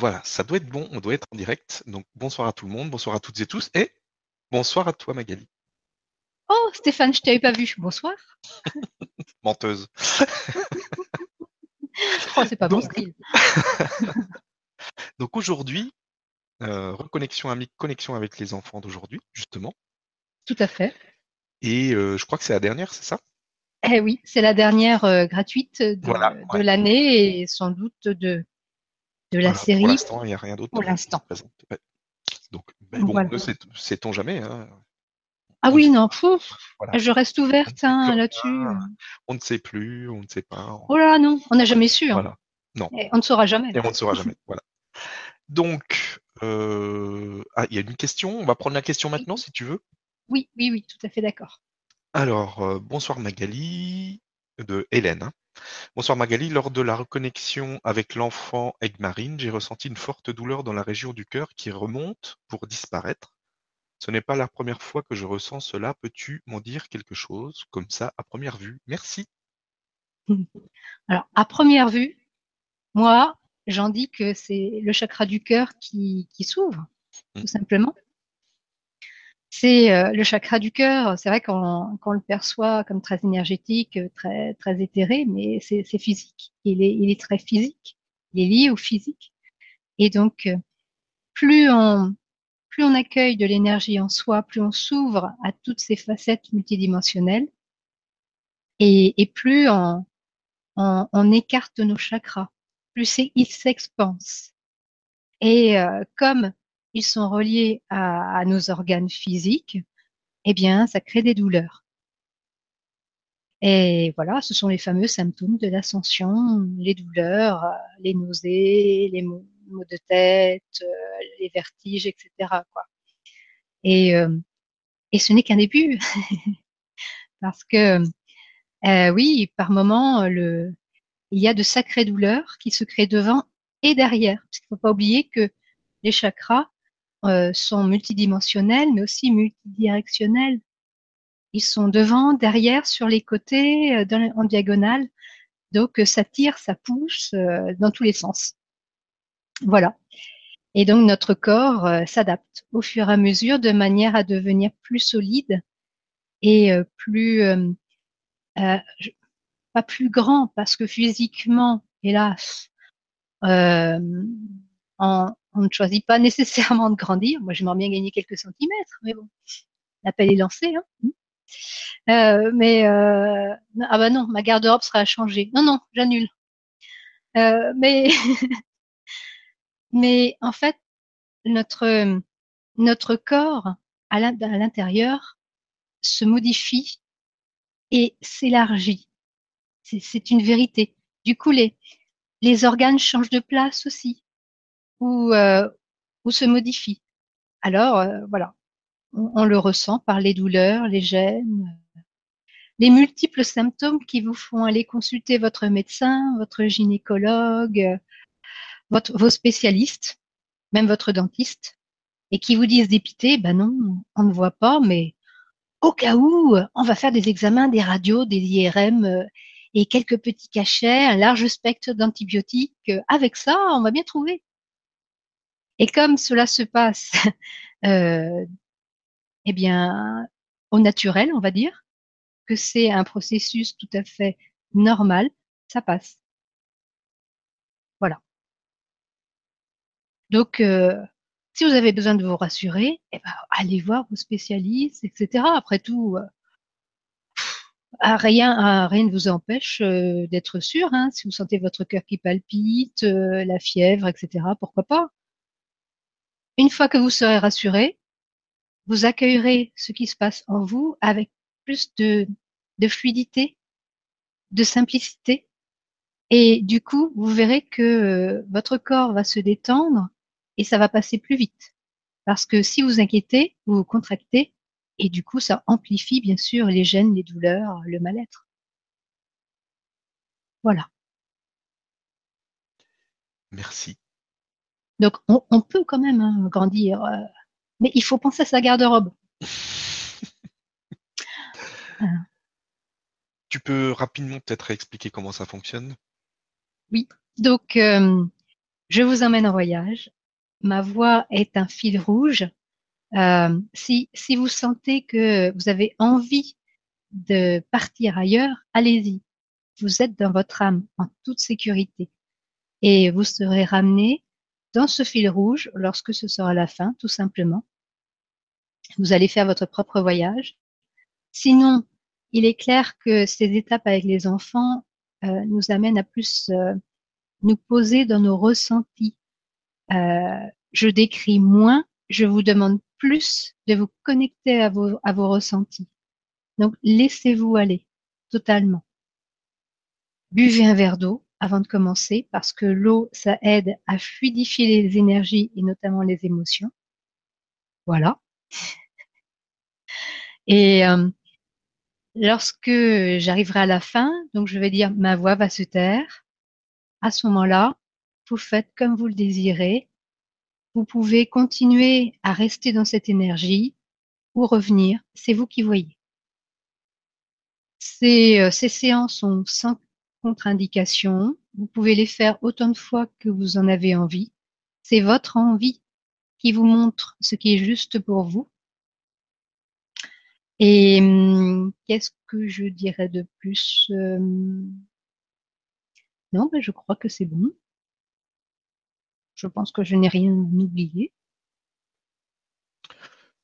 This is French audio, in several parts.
Voilà, ça doit être bon, on doit être en direct. Donc bonsoir à tout le monde, bonsoir à toutes et tous, et bonsoir à toi Magali. Oh Stéphane, je t'avais pas vu. Bonsoir. Menteuse. oh, c'est pas bon style. Donc aujourd'hui, euh, reconnexion connexion avec les enfants d'aujourd'hui, justement. Tout à fait. Et euh, je crois que c'est la dernière, c'est ça? Eh oui, c'est la dernière euh, gratuite de, l'année et sans doute de, de la série. Pour l'instant, il n'y a rien d'autre. Pour l'instant. Donc, ben bon, ne sait-on jamais. Hein. Ah oui, non, je reste ouverte hein, là-dessus. On ne sait plus, on ne sait pas. Oh là, non, on n'a jamais su. Hein. Voilà. Non. on ne saura jamais. Et on ne saura jamais. Voilà. Donc, euh, ah, il y a une question. On va prendre la question maintenant, si tu veux. Oui, oui, oui, tout à fait d'accord. Alors, euh, bonsoir Magali, de Hélène. Hein. Bonsoir Magali, lors de la reconnexion avec l'enfant Egmarine, j'ai ressenti une forte douleur dans la région du cœur qui remonte pour disparaître. Ce n'est pas la première fois que je ressens cela. Peux-tu m'en dire quelque chose, comme ça, à première vue? Merci. Alors, à première vue, moi, j'en dis que c'est le chakra du cœur qui, s'ouvre, tout mmh. simplement. C'est euh, le chakra du cœur, c'est vrai qu'on le perçoit comme très énergétique, très, très éthéré, mais c'est physique. Il est, il est très physique, il est lié au physique. Et donc, euh, plus on, plus on accueille de l'énergie en soi, plus on s'ouvre à toutes ces facettes multidimensionnelles et, plus on, écarte nos chakras, plus ils s'expansent. Et euh, comme ils sont reliés à, nos organes physiques, eh bien, ça crée des douleurs. Et voilà, ce sont les fameux symptômes de l'ascension, les douleurs, euh, les nausées, les maux, maux de tête, euh, les vertiges, etc. Quoi. Et, euh, et ce n'est qu'un début, parce que euh, oui, par moment, le, il y a de sacrées douleurs qui se créent devant et derrière. Parce qu'il ne faut pas oublier que les chakras sont multidimensionnels, mais aussi multidirectionnels. Ils sont devant, derrière, sur les côtés, en diagonale. Donc ça tire, ça pousse dans tous les sens. Voilà. Et donc notre corps euh, s'adapte au fur et à mesure de manière à devenir plus solide et euh, plus euh, pas plus grand parce que physiquement, hélas, on, ne choisit pas nécessairement de grandir. Moi, j'aimerais bien gagner quelques centimètres, mais bon, l'appel est lancé. Hein mais ah bah non, ma garde-robe sera à changer. Non, non, j'annule. mais Mais en fait, notre, notre corps à l'intérieur se modifie et s'élargit. C'est une vérité. Du coup, les, les organes changent de place aussi ou, euh, ou se modifient. Alors, euh, voilà, on, on, le ressent par les douleurs, les gènes, les multiples symptômes qui vous font aller consulter votre médecin, votre gynécologue, votre, vos spécialistes, même votre dentiste, et qui vous disent d'épiter, ben non, on ne voit pas, mais au cas où, on va faire des examens, des radios, des IRM euh, et quelques petits cachets, un large spectre d'antibiotiques. Avec ça, on va bien trouver. Et comme cela se passe, euh, eh bien, au naturel, on va dire, que c'est un processus tout à fait normal, ça passe. Donc, euh, si vous avez besoin de vous rassurer, eh ben, allez voir vos spécialistes, etc. Après tout, euh, rien, rien ne vous empêche euh, d'être sûr. Hein, si vous sentez votre cœur qui palpite, la fièvre, etc. Pourquoi pas? Une fois que vous serez rassuré, vous accueillerez ce qui se passe en vous avec plus de, fluidité, de simplicité. Et du coup, vous verrez que votre corps va se détendre et ça va passer plus vite. Parce que si vous inquiétez, vous vous contractez et du coup, ça amplifie bien sûr les gènes, les douleurs, le mal-être. Voilà. Merci. Donc, on, peut quand même hein, grandir, euh, mais il faut penser à sa garde-robe. Tu peux rapidement peut-être expliquer comment ça fonctionne? Oui. Donc, euh, je vous emmène en voyage. Ma voix est un fil rouge. Euh, si, si vous sentez que vous avez envie de partir ailleurs, allez-y. Vous êtes dans votre âme en toute sécurité et vous serez ramené dans ce fil rouge lorsque ce sera la fin, tout simplement. Vous allez faire votre propre voyage. Sinon, il est clair que ces étapes avec les enfants euh, nous amènent à plus euh, nous poser dans nos ressentis. Euh, je décris moins, je vous demande plus de vous connecter à vos, à vos ressentis. Donc, laissez-vous aller totalement. Buvez un verre d'eau avant de commencer parce que l'eau, ça aide à fluidifier les énergies et notamment les émotions. Voilà. Et euh, lorsque j'arriverai à la fin, donc je vais dire ma voix va se taire. À ce moment-là, vous faites comme vous le désirez. Vous pouvez continuer à rester dans cette énergie ou revenir. C'est vous qui voyez. Ces, euh, ces séances sont sans contre-indication. Vous pouvez les faire autant de fois que vous en avez envie. C'est votre envie qui vous montre ce qui est juste pour vous. Et hum, qu'est-ce que je dirais de plus euh, Non, ben, je crois que c'est bon. Je pense que je n'ai rien oublié.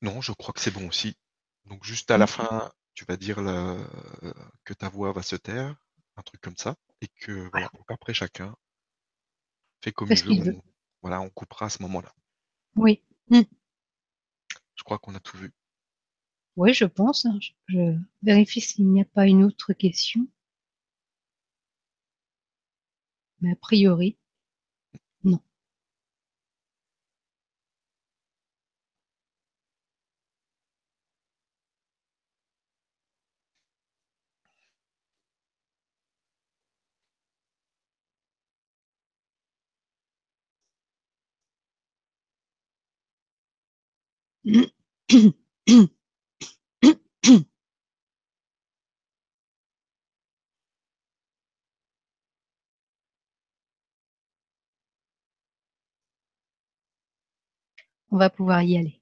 Non, je crois que c'est bon aussi. Donc juste à la fin, tu vas dire que ta voix va se taire, un truc comme ça, et que voilà, après chacun fait comme il veut. voilà, on coupera à ce moment-là. Oui. Mmh. Je crois qu'on a tout vu. Oui, je pense. Hein. Je vérifie s'il n'y a pas une autre question. Mais a priori, non. On va pouvoir y aller.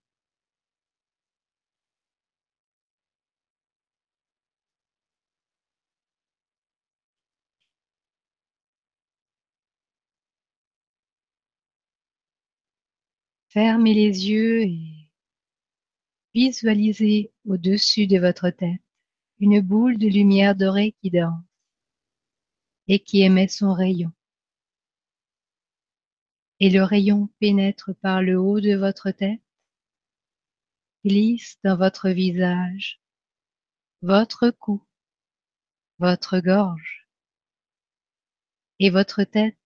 Fermez les yeux et visualisez au-dessus de votre tête une boule de lumière dorée qui danse et qui émet son rayon. Et le rayon pénètre par le haut de votre tête, glisse dans votre visage, votre cou, votre gorge, et votre tête,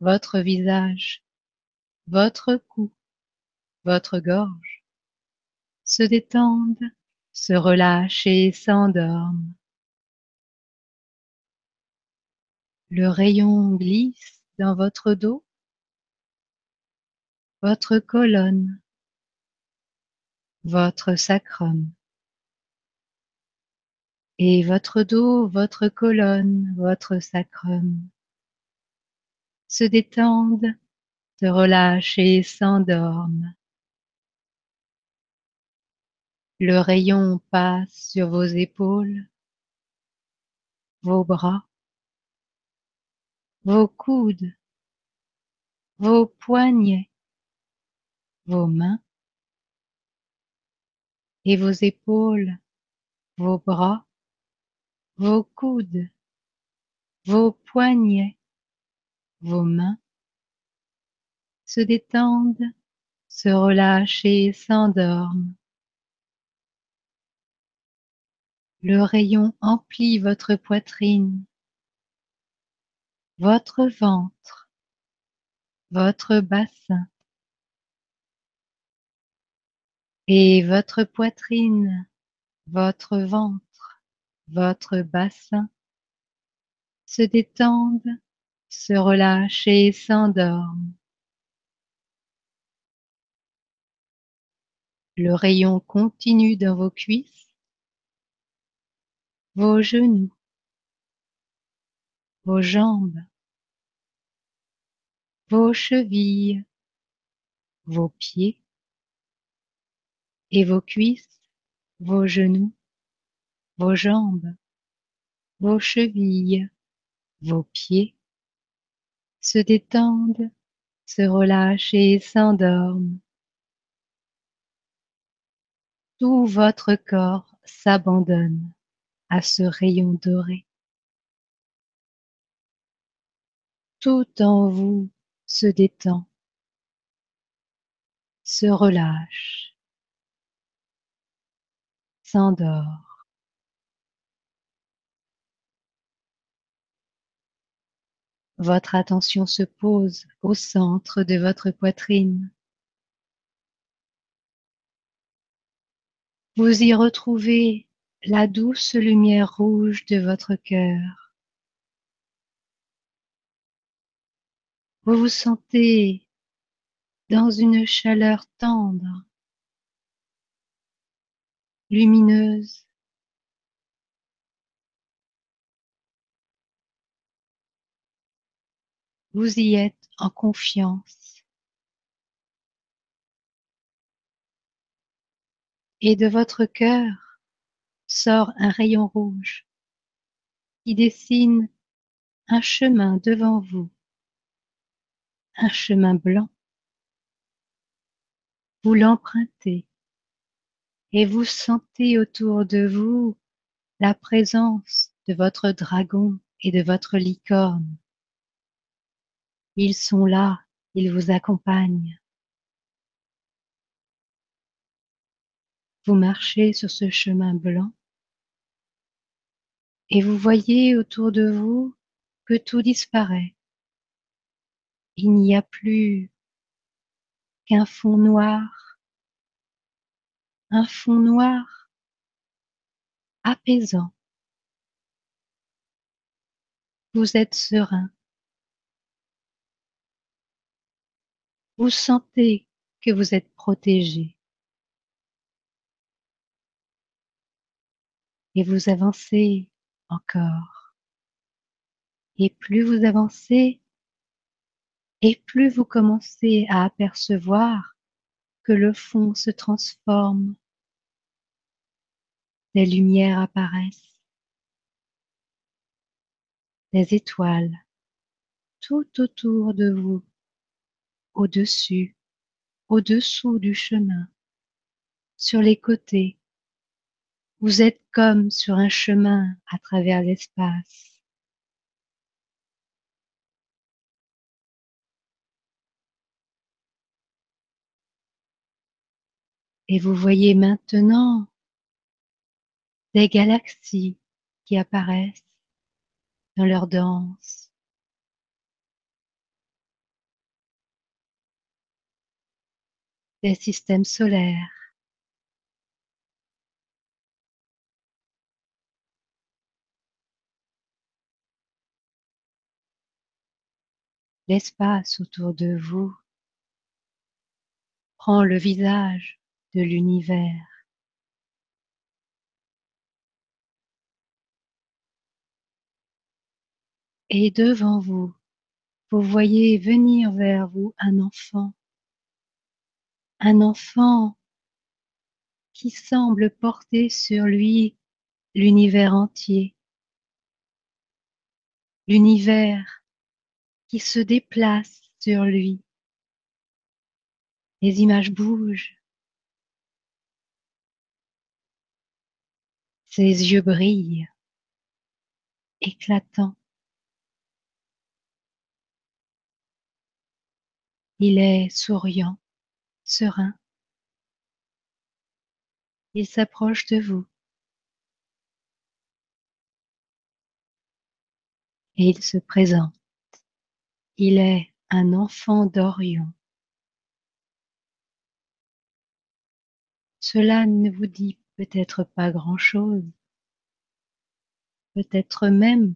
votre visage, votre cou, votre gorge se détendent, se relâchent et s'endorment. Le rayon glisse dans votre dos, votre colonne, votre sacrum. Et votre dos, votre colonne, votre sacrum se détendent, se relâchent et s'endorment. Le rayon passe sur vos épaules, vos bras, vos coudes, vos poignets, vos mains et vos épaules, vos bras, vos coudes, vos poignets, vos mains se détendent, se relâchent et s'endorment. Le rayon emplit votre poitrine, votre ventre, votre bassin, et votre poitrine, votre ventre, votre bassin se détendent, se relâchent et s'endorment. Le rayon continue dans vos cuisses, vos genoux, vos jambes, vos chevilles, vos pieds. Et vos cuisses, vos genoux, vos jambes, vos chevilles, vos pieds. Se détendent, se relâchent et s'endorment. Tout votre corps s'abandonne à ce rayon doré. Tout en vous se détend, se relâche, s'endort. Votre attention se pose au centre de votre poitrine. Vous y retrouvez la douce lumière rouge de votre cœur. Vous vous sentez dans une chaleur tendre, lumineuse. Vous y êtes en confiance. Et de votre cœur sort un rayon rouge qui dessine un chemin devant vous un chemin blanc. Vous l'empruntez et vous sentez autour de vous la présence de votre dragon et de votre licorne. Ils sont là, ils vous accompagnent. Vous marchez sur ce chemin blanc et vous voyez autour de vous que tout disparaît il n'y a plus qu'un fond noir, un fond noir apaisant. Vous êtes serein. Vous sentez que vous êtes protégé. Et vous avancez encore. Et plus vous avancez, et plus vous commencez à apercevoir que le fond se transforme, des lumières apparaissent, des étoiles tout autour de vous, au-dessus, au-dessous du chemin, sur les côtés. Vous êtes comme sur un chemin à travers l'espace. Et vous voyez maintenant des galaxies qui apparaissent dans leur danse. Des systèmes solaires. L'espace autour de vous. Prend le visage de l'univers. Et devant vous, vous voyez venir vers vous un enfant, un enfant qui semble porter sur lui l'univers entier, l'univers qui se déplace sur lui. Les images bougent, Ses yeux brillent, éclatants. Il est souriant, serein. Il s'approche de vous. Et il se présente. Il est un enfant d'Orion. Cela ne vous dit peut-être pas grand-chose. Peut-être même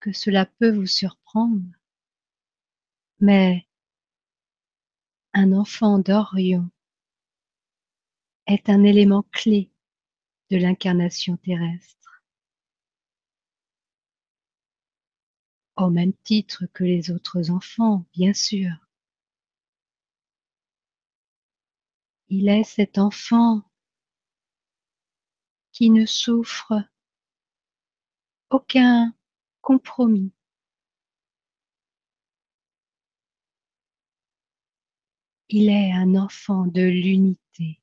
que cela peut vous surprendre. Mais un enfant d'Orion est un élément clé de l'incarnation terrestre. Au même titre que les autres enfants, bien sûr. Il est cet enfant qui ne souffre aucun compromis. Il est un enfant de l'unité,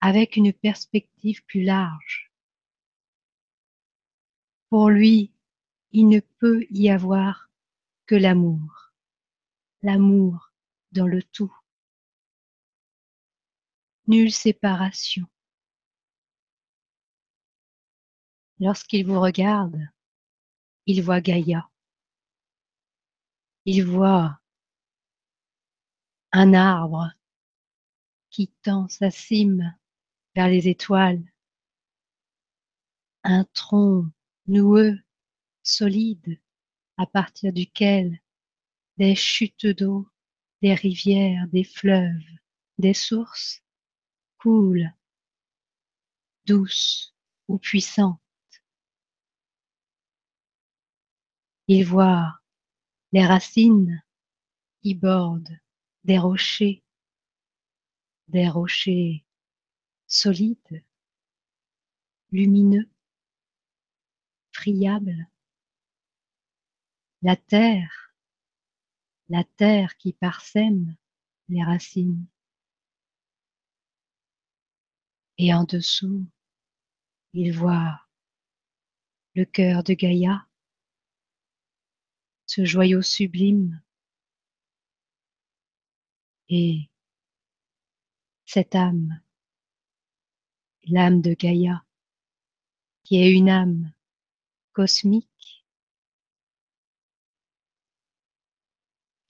avec une perspective plus large. Pour lui, il ne peut y avoir que l'amour, l'amour dans le tout. Nulle séparation. Lorsqu'il vous regarde, il voit Gaïa. Il voit un arbre qui tend sa cime vers les étoiles, un tronc noueux, solide, à partir duquel des chutes d'eau, des rivières, des fleuves, des sources coulent, douces ou puissantes. Il voit les racines qui bordent des rochers, des rochers solides, lumineux, friables. La terre, la terre qui parsème les racines. Et en dessous, il voit le cœur de Gaïa, ce joyau sublime et cette âme, l'âme de Gaïa, qui est une âme cosmique,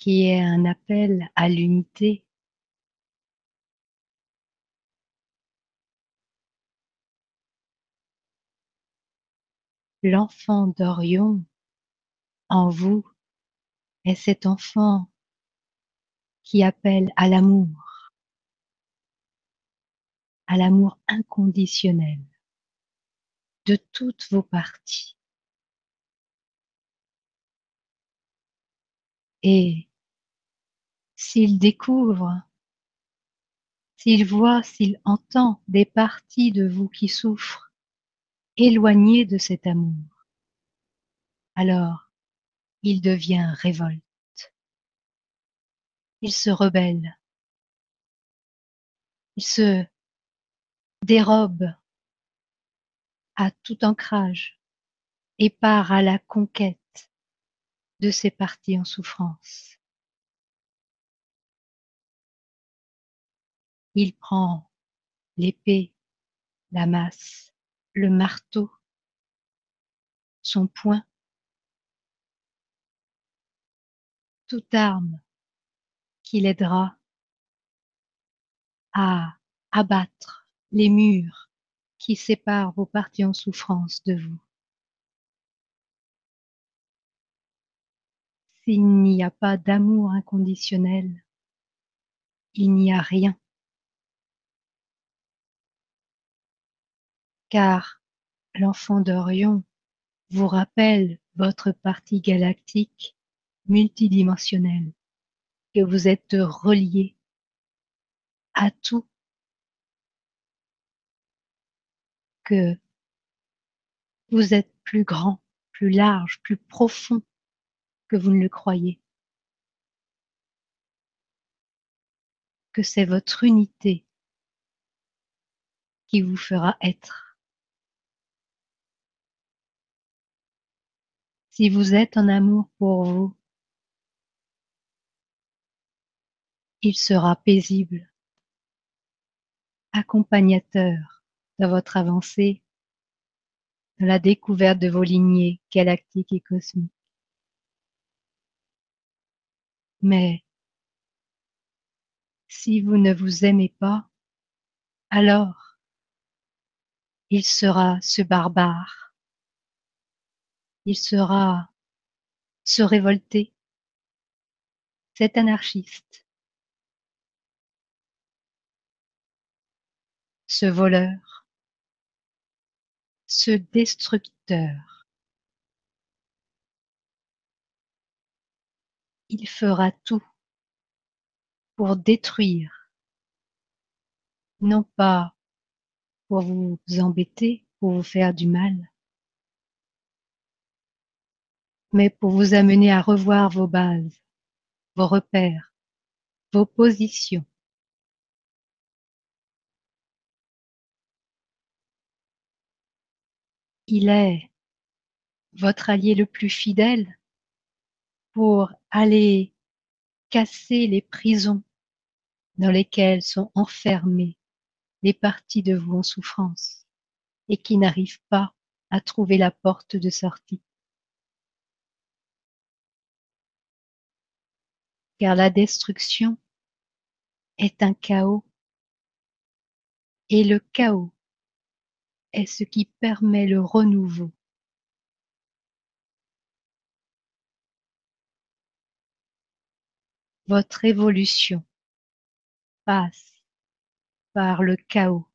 qui est un appel à l'unité, l'enfant d'Orion en vous est cet enfant qui appelle à l'amour, à l'amour inconditionnel de toutes vos parties. Et s'il découvre, s'il voit, s'il entend des parties de vous qui souffrent, éloignées de cet amour, alors il devient révolte il se rebelle, il se dérobe à tout ancrage et part à la conquête de ses parties en souffrance. Il prend l'épée, la masse, le marteau, son poing, toute arme qui l'aidera à abattre les murs qui séparent vos parties en souffrance de vous. S'il n'y a pas d'amour inconditionnel, il n'y a rien. Car l'enfant d'Orion vous rappelle votre partie galactique multidimensionnelle que vous êtes relié à tout, que vous êtes plus grand, plus large, plus profond que vous ne le croyez, que c'est votre unité qui vous fera être. Si vous êtes en amour pour vous, il sera paisible, accompagnateur de votre avancée, de la découverte de vos lignées galactiques et cosmiques. Mais si vous ne vous aimez pas, alors il sera ce barbare, il sera ce révolté, cet anarchiste. Ce voleur, ce destructeur. il fera tout pour détruire, non pas pour vous embêter, pour vous faire du mal, mais pour vous amener à revoir vos bases, vos repères, vos positions. Il est votre allié le plus fidèle pour aller casser les prisons dans lesquelles sont enfermées les parties de vous en souffrance et qui n'arrivent pas à trouver la porte de sortie. Car la destruction est un chaos et le chaos est ce qui permet le renouveau. Votre évolution passe par le chaos.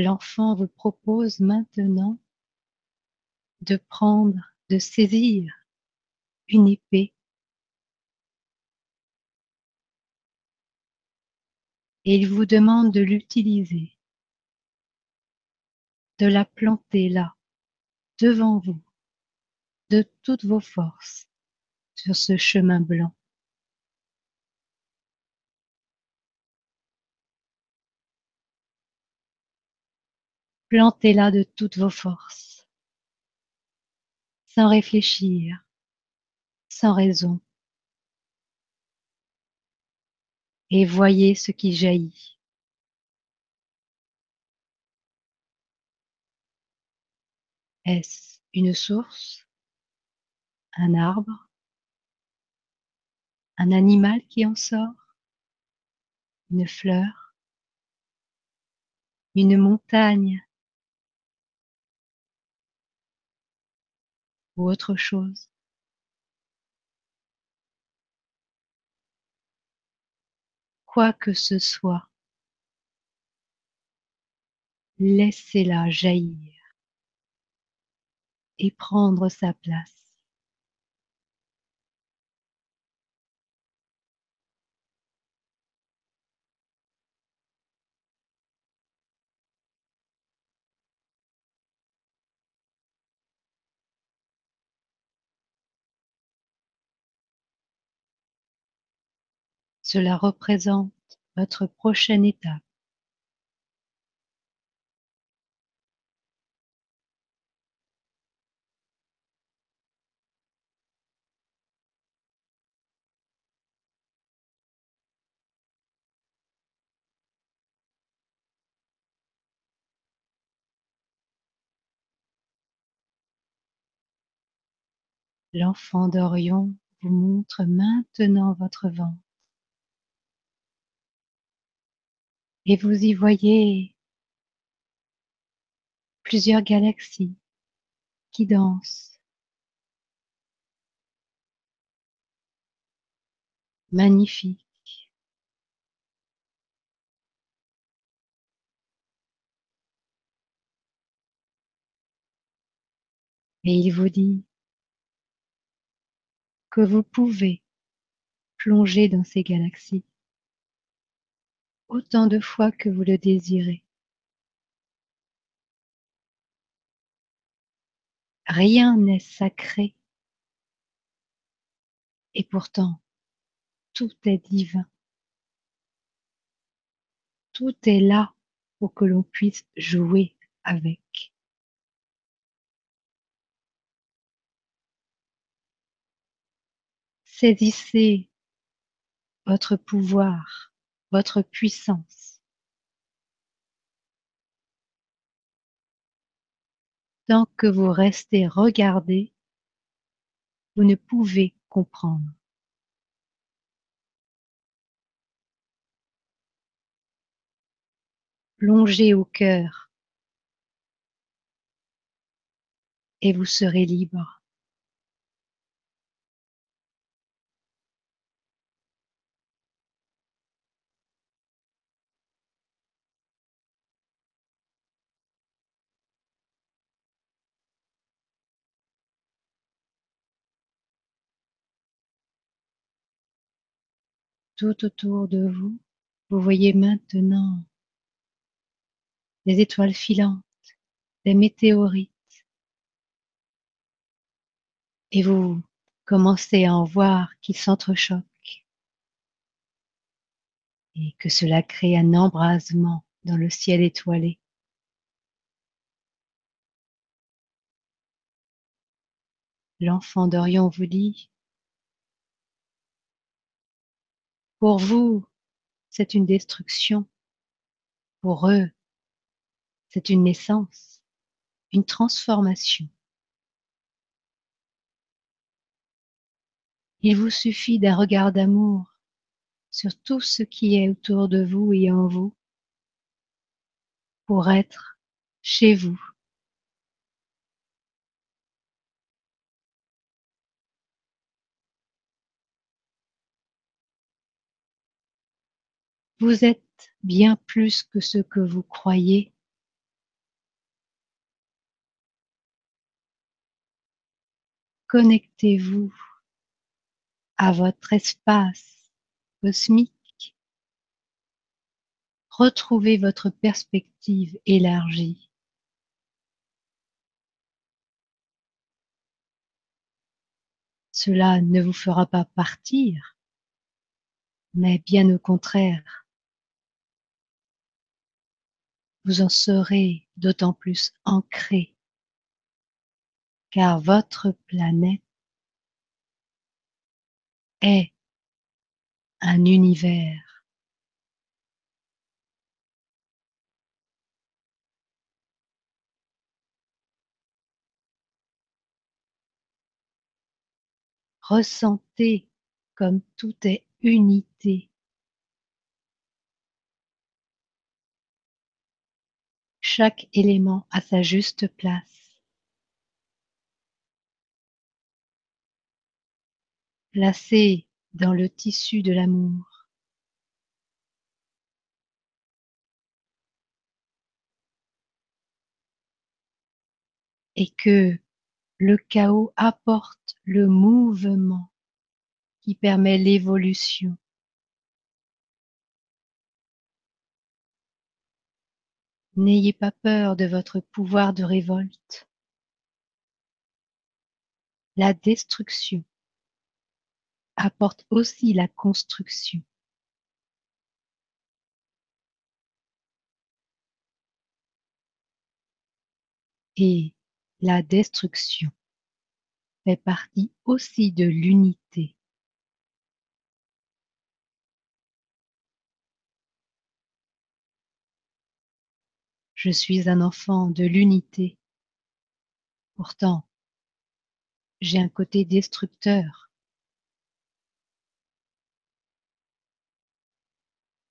L'enfant vous propose maintenant de prendre, de saisir une épée et il vous demande de l'utiliser, de la planter là, devant vous, de toutes vos forces, sur ce chemin blanc. Plantez-la de toutes vos forces, sans réfléchir, sans raison. Et voyez ce qui jaillit. Est-ce une source, un arbre, un animal qui en sort, une fleur, une montagne autre chose. Quoi que ce soit, laissez-la jaillir et prendre sa place. Cela représente votre prochaine étape. L'enfant d'Orion vous montre maintenant votre ventre. Et vous y voyez plusieurs galaxies qui dansent. Magnifique. Et il vous dit que vous pouvez plonger dans ces galaxies autant de fois que vous le désirez. Rien n'est sacré et pourtant tout est divin. Tout est là pour que l'on puisse jouer avec. Saisissez votre pouvoir, votre puissance. Tant que vous restez regardé, vous ne pouvez comprendre. Plongez au cœur et vous serez libre. Tout autour de vous, vous voyez maintenant des étoiles filantes, des météorites, et vous commencez à en voir qui s'entrechoquent. Et que cela crée un embrasement dans le ciel étoilé. L'enfant d'Orion vous dit, pour vous, c'est une destruction. Pour eux, c'est une naissance, une transformation. Il vous suffit d'un regard d'amour sur tout ce qui est autour de vous et en vous pour être chez vous. Vous êtes bien plus que ce que vous croyez. Connectez-vous à votre espace cosmique. Retrouvez votre perspective élargie. Cela ne vous fera pas partir, mais bien au contraire. Vous en serez d'autant plus ancré, car votre planète est un univers. Ressentez comme tout est unité. Chaque élément à sa juste place. Placé dans le tissu de l'amour. Et que le chaos apporte le mouvement qui permet l'évolution. N'ayez pas peur de votre pouvoir de révolte. La destruction apporte aussi la construction. Et la destruction fait partie aussi de l'unité. Je suis un enfant de l'unité. Pourtant, j'ai un côté destructeur.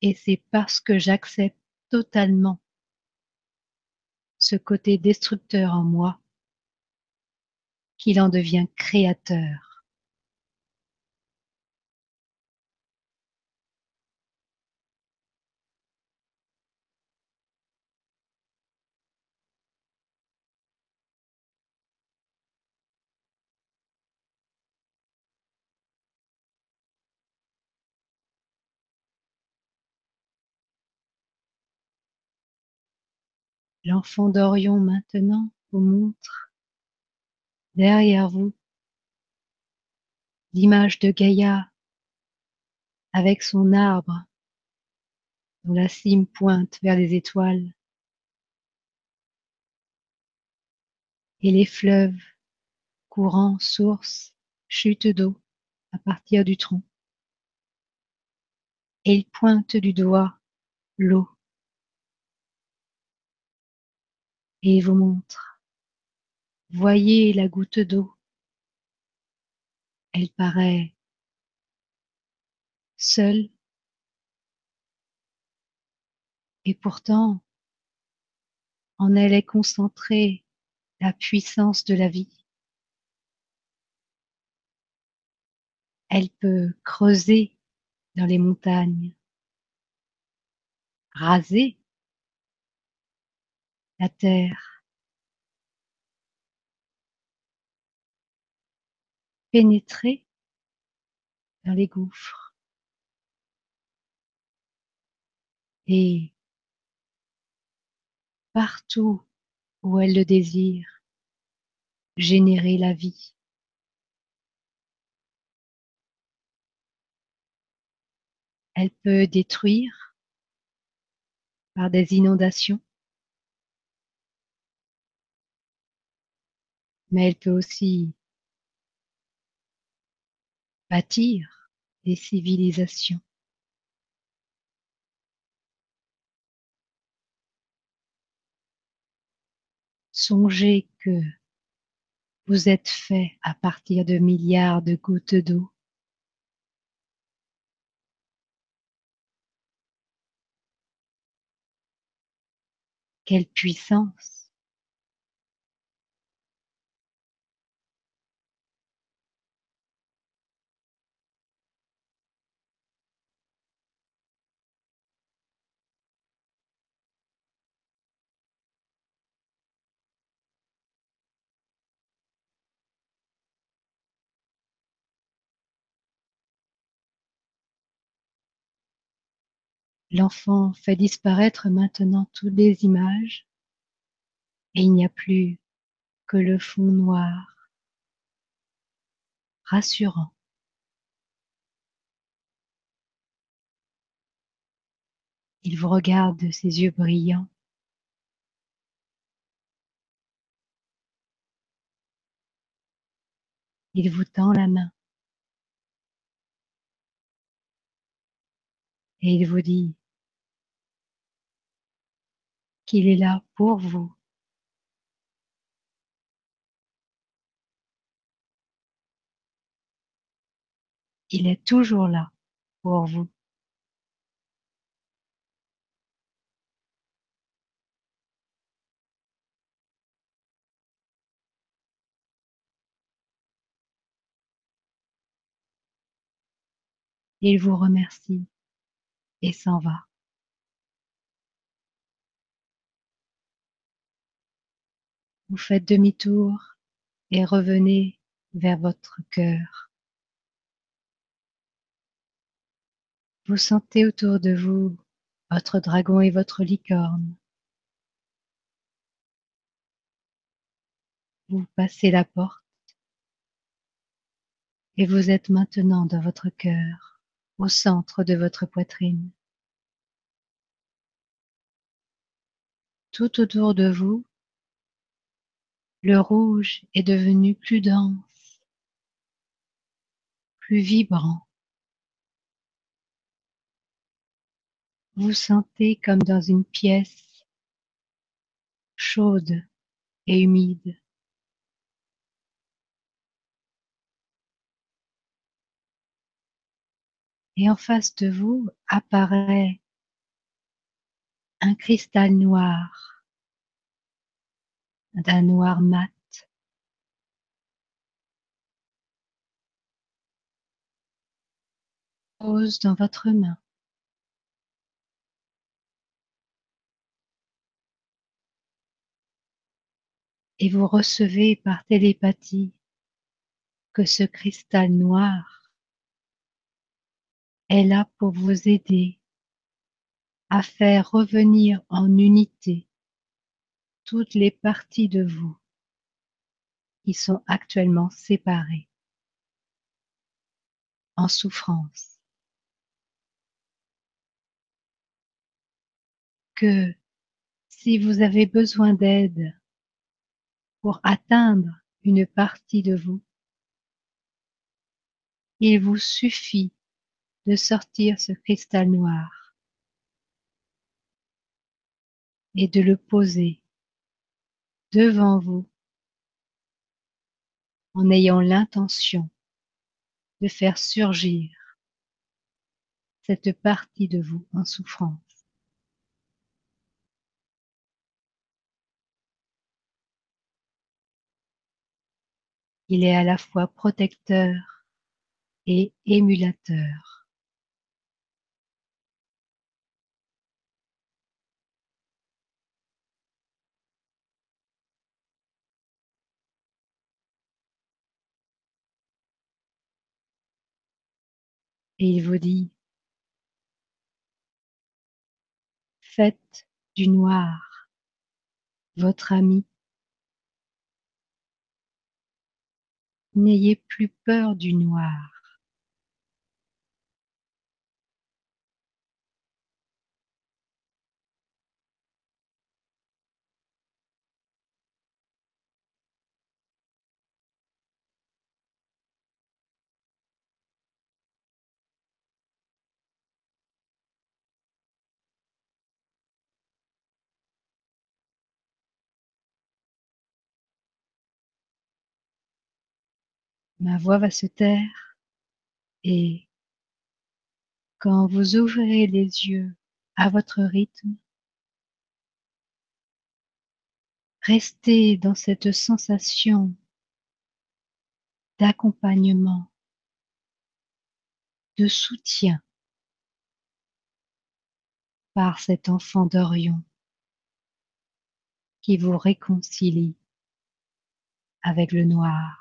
Et c'est parce que j'accepte totalement ce côté destructeur en moi qu'il en devient créateur. L'enfant d'Orion maintenant vous montre derrière vous l'image de Gaïa avec son arbre dont la cime pointe vers les étoiles et les fleuves courants, sources, chutes d'eau à partir du tronc. Et il pointe du doigt l'eau et vous montre. Voyez la goutte d'eau. Elle paraît seule et pourtant en elle est concentrée la puissance de la vie. Elle peut creuser dans les montagnes, raser la terre. Pénétrer dans les gouffres. et partout où elle le désire, générer la vie. Elle peut détruire par des inondations, mais elle peut aussi bâtir des civilisations. Songez que vous êtes fait à partir de milliards de gouttes d'eau Quelle puissance L'enfant fait disparaître maintenant toutes les images et il n'y a plus que le fond noir, rassurant. Il vous regarde de ses yeux brillants. Il vous tend la main. Et il vous dit qu'il est là pour vous. Il est toujours là pour vous. Il vous remercie et s'en va. Vous faites demi-tour et revenez vers votre cœur. Vous sentez autour de vous votre dragon et votre licorne. Vous passez la porte et vous êtes maintenant dans votre cœur, au centre de votre poitrine. Tout autour de vous, le rouge est devenu plus dense, plus vibrant. Vous sentez comme dans une pièce chaude et humide. Et en face de vous apparaît un cristal noir d'un noir mat. Pose dans votre main. Et vous recevez par télépathie que ce cristal noir est là pour vous aider à faire revenir en unité toutes les parties de vous qui sont actuellement séparées, en souffrance. Que si vous avez besoin d'aide pour atteindre une partie de vous, il vous suffit de sortir ce cristal noir et de le poser devant vous en ayant l'intention de faire surgir cette partie de vous en souffrance. Il est à la fois protecteur et émulateur. Et il vous dit Faites du noir votre ami. N'ayez plus peur du noir. Ma voix va se taire et quand vous ouvrirez les yeux à votre rythme, restez dans cette sensation d'accompagnement, de soutien par cet enfant d'Orion qui vous réconcilie avec le noir.